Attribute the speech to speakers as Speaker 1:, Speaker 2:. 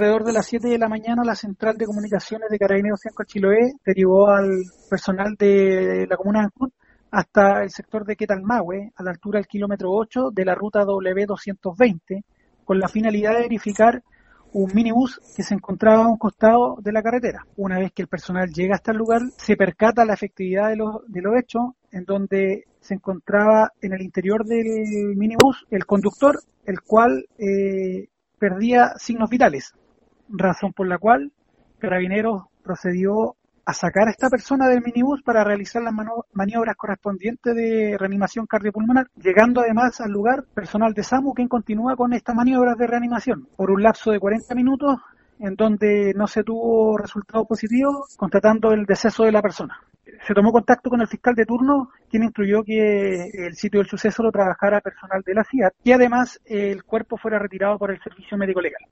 Speaker 1: Alrededor de las 7 de la mañana, la central de comunicaciones de Carabineros Cienco Chiloé derivó al personal de la comuna de Ancud hasta el sector de Quetalmahue, a la altura del kilómetro 8 de la ruta W220, con la finalidad de verificar un minibús que se encontraba a un costado de la carretera. Una vez que el personal llega hasta el lugar, se percata la efectividad de los de lo hechos, en donde se encontraba en el interior del minibús el conductor, el cual eh, perdía signos vitales, razón por la cual Carabineros procedió a sacar a esta persona del minibús para realizar las maniobras correspondientes de reanimación cardiopulmonar, llegando además al lugar personal de SAMU quien continúa con estas maniobras de reanimación por un lapso de 40 minutos en donde no se tuvo resultado positivo, constatando el deceso de la persona. Se tomó contacto con el fiscal de turno, quien instruyó que el sitio del suceso lo trabajara personal de la CIA y además el cuerpo fuera retirado por el servicio médico legal.